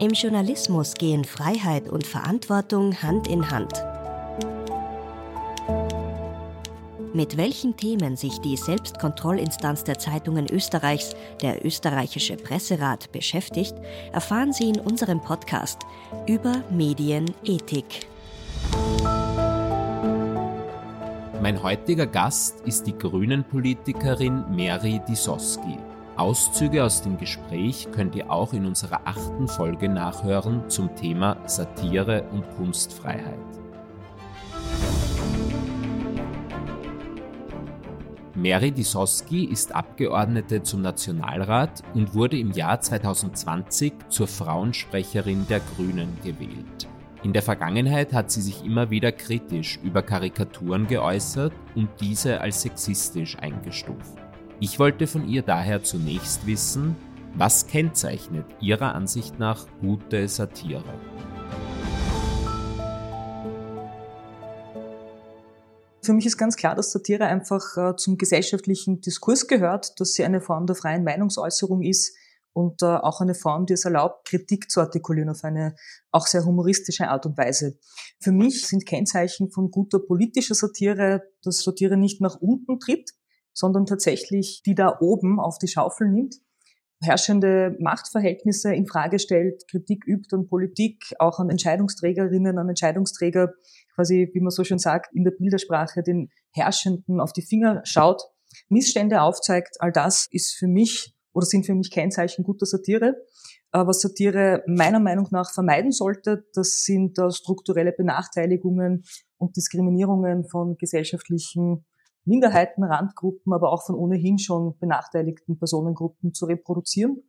Im Journalismus gehen Freiheit und Verantwortung Hand in Hand. Mit welchen Themen sich die Selbstkontrollinstanz der Zeitungen Österreichs, der österreichische Presserat, beschäftigt, erfahren Sie in unserem Podcast über Medienethik. Mein heutiger Gast ist die Grünen-Politikerin Mary Disoski. Auszüge aus dem Gespräch könnt ihr auch in unserer achten Folge nachhören zum Thema Satire und Kunstfreiheit. Mary Disoski ist Abgeordnete zum Nationalrat und wurde im Jahr 2020 zur Frauensprecherin der Grünen gewählt. In der Vergangenheit hat sie sich immer wieder kritisch über Karikaturen geäußert und diese als sexistisch eingestuft. Ich wollte von ihr daher zunächst wissen, was kennzeichnet Ihrer Ansicht nach gute Satire? Für mich ist ganz klar, dass Satire einfach äh, zum gesellschaftlichen Diskurs gehört, dass sie eine Form der freien Meinungsäußerung ist und äh, auch eine Form, die es erlaubt, Kritik zu artikulieren auf eine auch sehr humoristische Art und Weise. Für mich sind Kennzeichen von guter politischer Satire, dass Satire nicht nach unten tritt, sondern tatsächlich die da oben auf die Schaufel nimmt, herrschende Machtverhältnisse in Frage stellt, Kritik übt an Politik, auch an Entscheidungsträgerinnen, an Entscheidungsträger, quasi, wie man so schön sagt, in der Bildersprache den Herrschenden auf die Finger schaut, Missstände aufzeigt. All das ist für mich oder sind für mich Kennzeichen guter Satire. Was Satire meiner Meinung nach vermeiden sollte, das sind strukturelle Benachteiligungen und Diskriminierungen von gesellschaftlichen Minderheiten, Randgruppen, aber auch von ohnehin schon benachteiligten Personengruppen zu reproduzieren.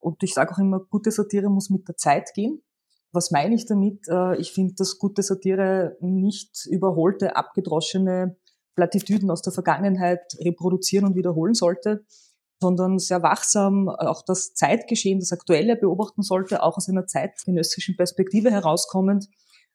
Und ich sage auch immer, gute Satire muss mit der Zeit gehen. Was meine ich damit? Äh, ich finde, dass gute Satire nicht überholte, abgedroschene Plattitüden aus der Vergangenheit reproduzieren und wiederholen sollte, sondern sehr wachsam auch das Zeitgeschehen, das Aktuelle beobachten sollte, auch aus einer zeitgenössischen Perspektive herauskommend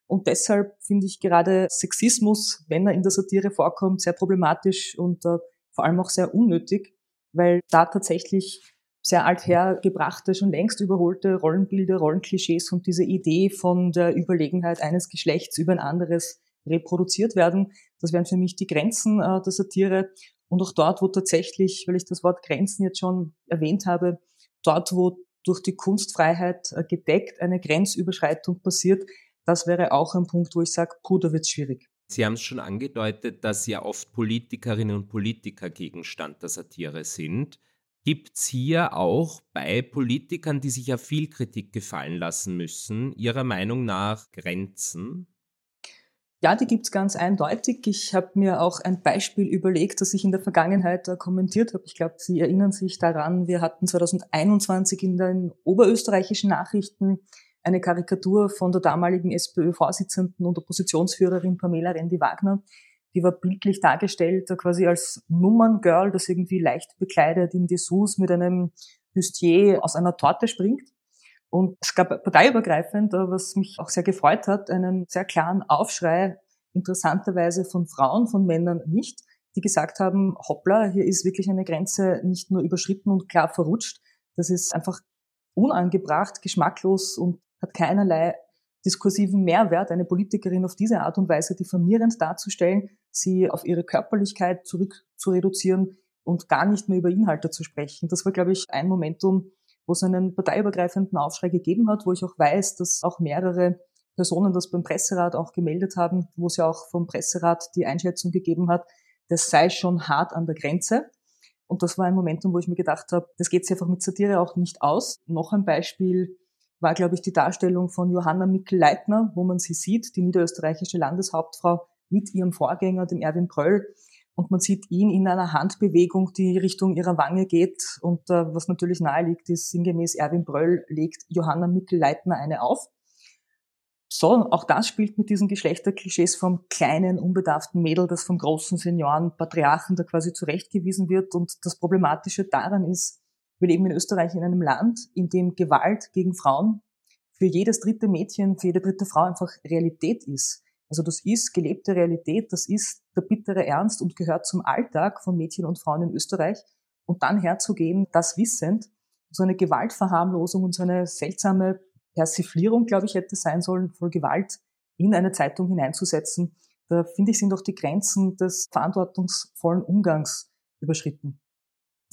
und deshalb finde ich gerade Sexismus, wenn er in der Satire vorkommt, sehr problematisch und äh, vor allem auch sehr unnötig, weil da tatsächlich sehr althergebrachte, schon längst überholte Rollenbilder, Rollenklischees und diese Idee von der Überlegenheit eines Geschlechts über ein anderes reproduziert werden. Das wären für mich die Grenzen äh, der Satire. Und auch dort, wo tatsächlich, weil ich das Wort Grenzen jetzt schon erwähnt habe, dort, wo durch die Kunstfreiheit äh, gedeckt eine Grenzüberschreitung passiert, das wäre auch ein Punkt, wo ich sage, puh, da wird schwierig. Sie haben es schon angedeutet, dass ja oft Politikerinnen und Politiker Gegenstand der Satire sind. Gibt es hier auch bei Politikern, die sich ja viel Kritik gefallen lassen müssen, Ihrer Meinung nach Grenzen? Ja, die gibt es ganz eindeutig. Ich habe mir auch ein Beispiel überlegt, das ich in der Vergangenheit kommentiert habe. Ich glaube, Sie erinnern sich daran, wir hatten 2021 in den oberösterreichischen Nachrichten eine Karikatur von der damaligen SPÖ-Vorsitzenden und Oppositionsführerin Pamela Rendi-Wagner. Die war bildlich dargestellt quasi als Nummerngirl, das irgendwie leicht bekleidet in Dessous mit einem Bustier aus einer Torte springt. Und es gab parteiübergreifend, was mich auch sehr gefreut hat, einen sehr klaren Aufschrei, interessanterweise von Frauen, von Männern nicht, die gesagt haben, hoppla, hier ist wirklich eine Grenze nicht nur überschritten und klar verrutscht, das ist einfach unangebracht, geschmacklos und hat keinerlei diskursiven Mehrwert, eine Politikerin auf diese Art und Weise diffamierend darzustellen, sie auf ihre Körperlichkeit zurück zu reduzieren und gar nicht mehr über Inhalte zu sprechen. Das war, glaube ich, ein Momentum, wo es einen parteiübergreifenden Aufschrei gegeben hat, wo ich auch weiß, dass auch mehrere Personen das beim Presserat auch gemeldet haben, wo es ja auch vom Presserat die Einschätzung gegeben hat, das sei schon hart an der Grenze. Und das war ein Momentum, wo ich mir gedacht habe, das geht sich einfach mit Satire auch nicht aus. Noch ein Beispiel war, glaube ich, die Darstellung von Johanna Mikl-Leitner, wo man sie sieht, die niederösterreichische Landeshauptfrau mit ihrem Vorgänger, dem Erwin Pröll. Und man sieht ihn in einer Handbewegung, die Richtung ihrer Wange geht. Und äh, was natürlich nahe liegt, ist sinngemäß Erwin Bröll legt Johanna Mikl-Leitner eine auf. So, auch das spielt mit diesen Geschlechterklischees vom kleinen, unbedarften Mädel, das vom großen Senioren, Patriarchen da quasi zurechtgewiesen wird. Und das Problematische daran ist, wir leben in Österreich in einem Land, in dem Gewalt gegen Frauen für jedes dritte Mädchen, für jede dritte Frau einfach Realität ist. Also das ist gelebte Realität, das ist der bittere Ernst und gehört zum Alltag von Mädchen und Frauen in Österreich. Und dann herzugehen, das wissend, so eine Gewaltverharmlosung und so eine seltsame Persiflierung, glaube ich, hätte sein sollen, voll Gewalt in eine Zeitung hineinzusetzen. Da finde ich, sind doch die Grenzen des verantwortungsvollen Umgangs überschritten.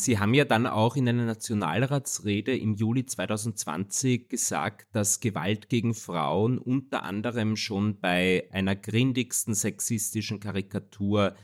Sie haben ja dann auch in einer Nationalratsrede im Juli 2020 gesagt, dass Gewalt gegen Frauen unter anderem schon bei einer grindigsten sexistischen Karikatur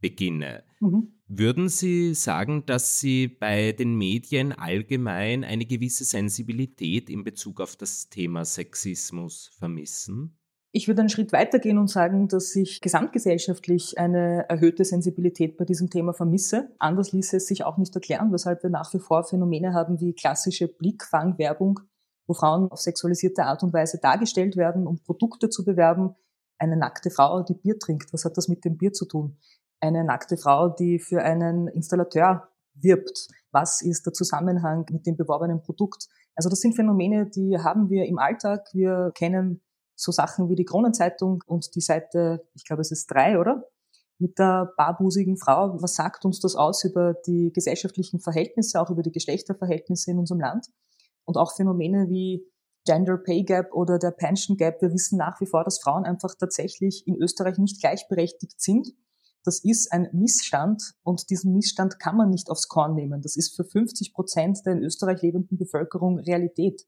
beginne. Mhm. Würden Sie sagen, dass Sie bei den Medien allgemein eine gewisse Sensibilität in Bezug auf das Thema Sexismus vermissen? Ich würde einen Schritt weitergehen und sagen, dass ich gesamtgesellschaftlich eine erhöhte Sensibilität bei diesem Thema vermisse. Anders ließe es sich auch nicht erklären, weshalb wir nach wie vor Phänomene haben wie klassische Blickfangwerbung, wo Frauen auf sexualisierte Art und Weise dargestellt werden, um Produkte zu bewerben. Eine nackte Frau, die Bier trinkt, was hat das mit dem Bier zu tun? Eine nackte Frau, die für einen Installateur wirbt. Was ist der Zusammenhang mit dem beworbenen Produkt? Also das sind Phänomene, die haben wir im Alltag. Wir kennen so Sachen wie die Kronenzeitung und die Seite, ich glaube es ist drei, oder? Mit der barbusigen Frau. Was sagt uns das aus über die gesellschaftlichen Verhältnisse, auch über die Geschlechterverhältnisse in unserem Land? Und auch Phänomene wie Gender Pay Gap oder der Pension Gap. Wir wissen nach wie vor, dass Frauen einfach tatsächlich in Österreich nicht gleichberechtigt sind. Das ist ein Missstand und diesen Missstand kann man nicht aufs Korn nehmen. Das ist für 50 Prozent der in Österreich lebenden Bevölkerung Realität.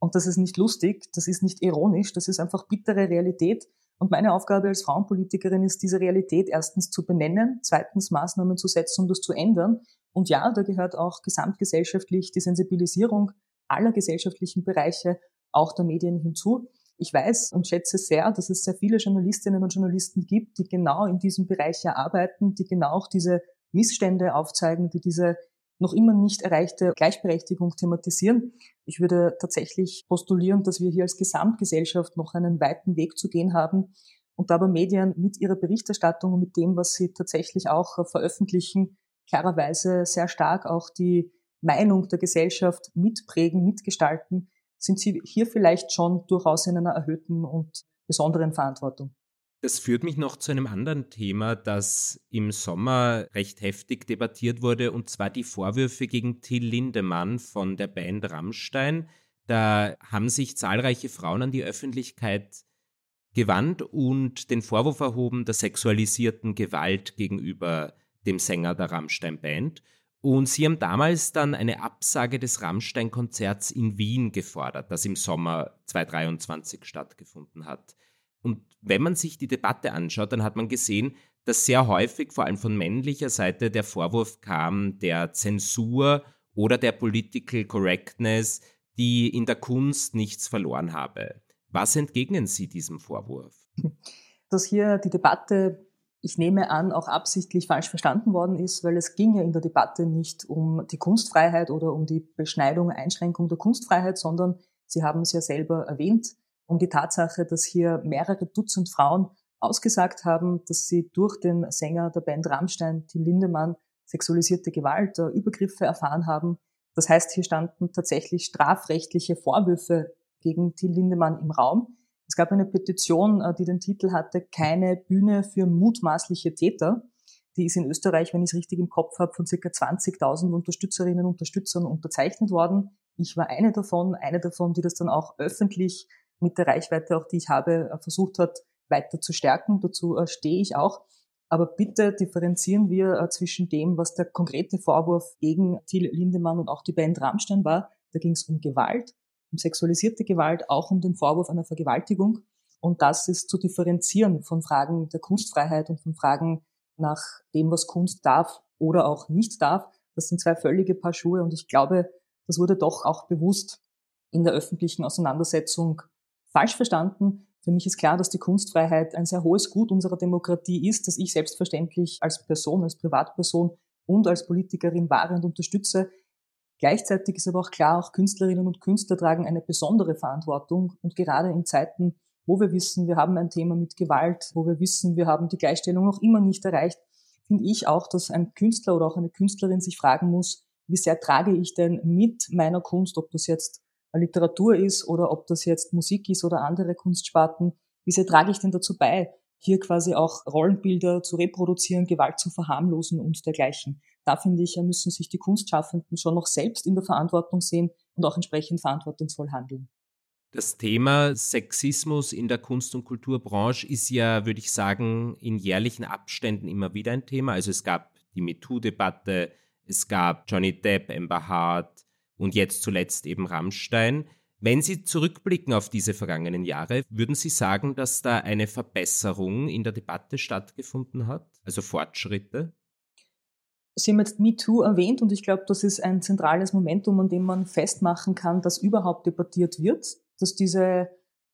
Und das ist nicht lustig, das ist nicht ironisch, das ist einfach bittere Realität. Und meine Aufgabe als Frauenpolitikerin ist, diese Realität erstens zu benennen, zweitens Maßnahmen zu setzen, um das zu ändern. Und ja, da gehört auch gesamtgesellschaftlich die Sensibilisierung aller gesellschaftlichen Bereiche, auch der Medien hinzu. Ich weiß und schätze sehr, dass es sehr viele Journalistinnen und Journalisten gibt, die genau in diesem Bereich arbeiten, die genau auch diese Missstände aufzeigen, die diese noch immer nicht erreichte Gleichberechtigung thematisieren. Ich würde tatsächlich postulieren, dass wir hier als Gesamtgesellschaft noch einen weiten Weg zu gehen haben und aber Medien mit ihrer Berichterstattung und mit dem, was sie tatsächlich auch veröffentlichen, klarerweise sehr stark auch die Meinung der Gesellschaft mitprägen, mitgestalten, sind sie hier vielleicht schon durchaus in einer erhöhten und besonderen Verantwortung. Das führt mich noch zu einem anderen Thema, das im Sommer recht heftig debattiert wurde, und zwar die Vorwürfe gegen Till Lindemann von der Band Rammstein. Da haben sich zahlreiche Frauen an die Öffentlichkeit gewandt und den Vorwurf erhoben der sexualisierten Gewalt gegenüber dem Sänger der Rammstein-Band. Und sie haben damals dann eine Absage des Rammstein-Konzerts in Wien gefordert, das im Sommer 2023 stattgefunden hat. Und wenn man sich die Debatte anschaut, dann hat man gesehen, dass sehr häufig, vor allem von männlicher Seite, der Vorwurf kam der Zensur oder der Political Correctness, die in der Kunst nichts verloren habe. Was entgegnen Sie diesem Vorwurf? Dass hier die Debatte, ich nehme an, auch absichtlich falsch verstanden worden ist, weil es ging ja in der Debatte nicht um die Kunstfreiheit oder um die Beschneidung, Einschränkung der Kunstfreiheit, sondern Sie haben es ja selber erwähnt, um die Tatsache, dass hier mehrere Dutzend Frauen ausgesagt haben, dass sie durch den Sänger der Band Rammstein, Till Lindemann, sexualisierte Gewalt, äh, Übergriffe erfahren haben. Das heißt, hier standen tatsächlich strafrechtliche Vorwürfe gegen Till Lindemann im Raum. Es gab eine Petition, äh, die den Titel hatte, keine Bühne für mutmaßliche Täter. Die ist in Österreich, wenn ich es richtig im Kopf habe, von circa 20.000 Unterstützerinnen und Unterstützern unterzeichnet worden. Ich war eine davon, eine davon, die das dann auch öffentlich mit der Reichweite, auch die ich habe, äh, versucht hat, weiter zu stärken. Dazu äh, stehe ich auch. Aber bitte differenzieren wir äh, zwischen dem, was der konkrete Vorwurf gegen Till Lindemann und auch die Band Rammstein war. Da ging es um Gewalt, um sexualisierte Gewalt, auch um den Vorwurf einer Vergewaltigung. Und das ist zu differenzieren von Fragen der Kunstfreiheit und von Fragen nach dem, was Kunst darf oder auch nicht darf. Das sind zwei völlige Paar Schuhe und ich glaube, das wurde doch auch bewusst in der öffentlichen Auseinandersetzung falsch verstanden. Für mich ist klar, dass die Kunstfreiheit ein sehr hohes Gut unserer Demokratie ist, das ich selbstverständlich als Person, als Privatperson und als Politikerin wahre und unterstütze. Gleichzeitig ist aber auch klar, auch Künstlerinnen und Künstler tragen eine besondere Verantwortung und gerade in Zeiten, wo wir wissen, wir haben ein Thema mit Gewalt, wo wir wissen, wir haben die Gleichstellung noch immer nicht erreicht, finde ich auch, dass ein Künstler oder auch eine Künstlerin sich fragen muss, wie sehr trage ich denn mit meiner Kunst, ob das jetzt Literatur ist oder ob das jetzt Musik ist oder andere Kunstsparten, wie sehr trage ich denn dazu bei, hier quasi auch Rollenbilder zu reproduzieren, Gewalt zu verharmlosen und dergleichen. Da finde ich, müssen sich die Kunstschaffenden schon noch selbst in der Verantwortung sehen und auch entsprechend verantwortungsvoll handeln. Das Thema Sexismus in der Kunst- und Kulturbranche ist ja, würde ich sagen, in jährlichen Abständen immer wieder ein Thema. Also es gab die MeToo-Debatte, es gab Johnny Depp, Amber Hart und jetzt zuletzt eben Rammstein. Wenn Sie zurückblicken auf diese vergangenen Jahre, würden Sie sagen, dass da eine Verbesserung in der Debatte stattgefunden hat, also Fortschritte? Sie haben jetzt MeToo erwähnt und ich glaube, das ist ein zentrales Momentum, an dem man festmachen kann, dass überhaupt debattiert wird dass diese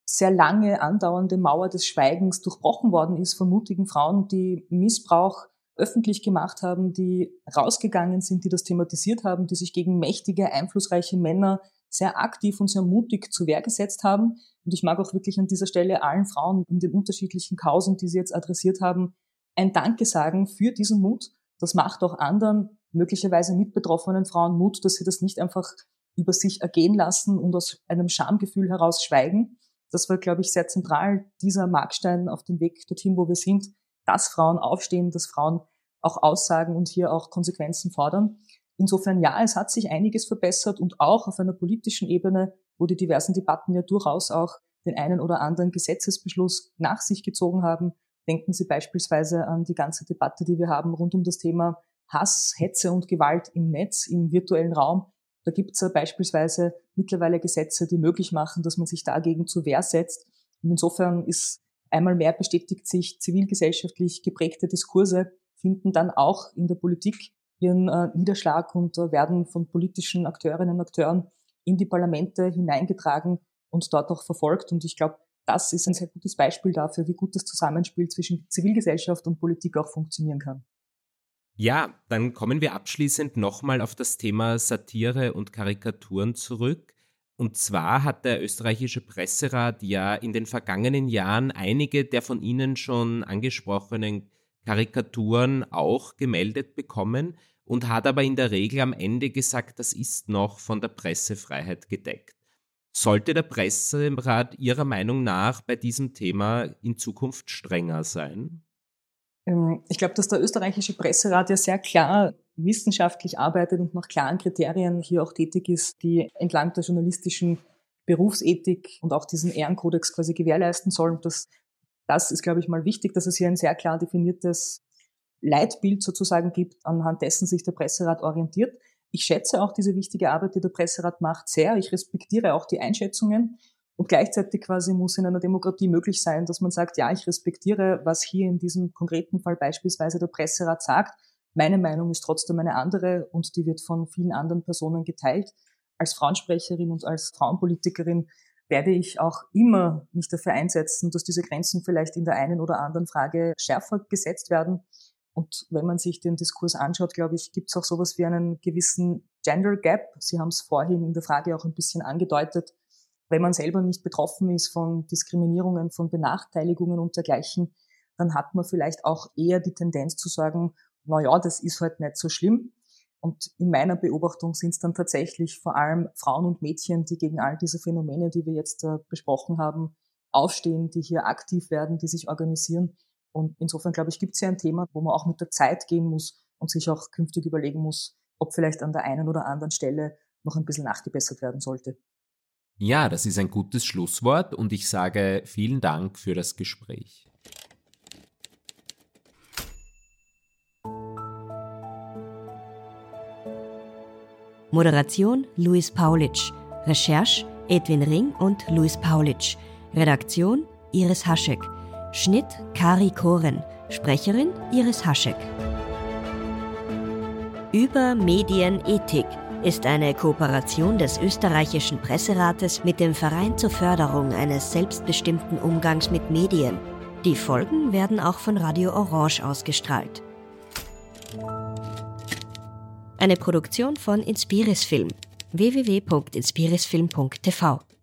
sehr lange andauernde Mauer des Schweigens durchbrochen worden ist von mutigen Frauen, die Missbrauch öffentlich gemacht haben, die rausgegangen sind, die das thematisiert haben, die sich gegen mächtige, einflussreiche Männer sehr aktiv und sehr mutig zu Wehr gesetzt haben. Und ich mag auch wirklich an dieser Stelle allen Frauen in den unterschiedlichen Kausen, die sie jetzt adressiert haben, ein Danke sagen für diesen Mut. Das macht auch anderen, möglicherweise mitbetroffenen Frauen Mut, dass sie das nicht einfach über sich ergehen lassen und aus einem Schamgefühl heraus schweigen. Das war, glaube ich, sehr zentral, dieser Markstein auf dem Weg dorthin, wo wir sind, dass Frauen aufstehen, dass Frauen auch aussagen und hier auch Konsequenzen fordern. Insofern ja, es hat sich einiges verbessert und auch auf einer politischen Ebene, wo die diversen Debatten ja durchaus auch den einen oder anderen Gesetzesbeschluss nach sich gezogen haben. Denken Sie beispielsweise an die ganze Debatte, die wir haben rund um das Thema Hass, Hetze und Gewalt im Netz, im virtuellen Raum. Da gibt es ja beispielsweise mittlerweile Gesetze, die möglich machen, dass man sich dagegen zur Wehr setzt. Und insofern ist einmal mehr bestätigt sich, zivilgesellschaftlich geprägte Diskurse finden dann auch in der Politik ihren äh, Niederschlag und äh, werden von politischen Akteurinnen und Akteuren in die Parlamente hineingetragen und dort auch verfolgt. Und ich glaube, das ist ein sehr gutes Beispiel dafür, wie gut das Zusammenspiel zwischen Zivilgesellschaft und Politik auch funktionieren kann. Ja, dann kommen wir abschließend nochmal auf das Thema Satire und Karikaturen zurück. Und zwar hat der österreichische Presserat ja in den vergangenen Jahren einige der von Ihnen schon angesprochenen Karikaturen auch gemeldet bekommen und hat aber in der Regel am Ende gesagt, das ist noch von der Pressefreiheit gedeckt. Sollte der Presserat Ihrer Meinung nach bei diesem Thema in Zukunft strenger sein? Ähm, ich glaube, dass der österreichische Presserat ja sehr klar wissenschaftlich arbeitet und nach klaren Kriterien hier auch tätig ist, die entlang der journalistischen Berufsethik und auch diesen Ehrenkodex quasi gewährleisten sollen. Das, das ist, glaube ich, mal wichtig, dass es hier ein sehr klar definiertes Leitbild sozusagen gibt, anhand dessen sich der Presserat orientiert. Ich schätze auch diese wichtige Arbeit, die der Presserat macht, sehr. Ich respektiere auch die Einschätzungen. Und gleichzeitig quasi muss in einer Demokratie möglich sein, dass man sagt, ja, ich respektiere, was hier in diesem konkreten Fall beispielsweise der Presserat sagt. Meine Meinung ist trotzdem eine andere und die wird von vielen anderen Personen geteilt. Als Frauensprecherin und als Frauenpolitikerin werde ich auch immer mich dafür einsetzen, dass diese Grenzen vielleicht in der einen oder anderen Frage schärfer gesetzt werden. Und wenn man sich den Diskurs anschaut, glaube ich, gibt es auch sowas wie einen gewissen Gender Gap. Sie haben es vorhin in der Frage auch ein bisschen angedeutet wenn man selber nicht betroffen ist von Diskriminierungen, von Benachteiligungen und dergleichen, dann hat man vielleicht auch eher die Tendenz zu sagen, na ja, das ist halt nicht so schlimm. Und in meiner Beobachtung sind es dann tatsächlich vor allem Frauen und Mädchen, die gegen all diese Phänomene, die wir jetzt äh, besprochen haben, aufstehen, die hier aktiv werden, die sich organisieren. Und insofern, glaube ich, gibt es ja ein Thema, wo man auch mit der Zeit gehen muss und sich auch künftig überlegen muss, ob vielleicht an der einen oder anderen Stelle noch ein bisschen nachgebessert werden sollte. Ja, das ist ein gutes Schlusswort und ich sage vielen Dank für das Gespräch. Moderation Luis Paulitsch. Recherche Edwin Ring und Luis Paulitsch. Redaktion Iris Haschek. Schnitt Kari Koren. Sprecherin Iris Haschek. Über Medienethik ist eine Kooperation des österreichischen Presserates mit dem Verein zur Förderung eines selbstbestimmten Umgangs mit Medien. Die Folgen werden auch von Radio Orange ausgestrahlt. Eine Produktion von Inspiris Film www.inspirisfilm.tv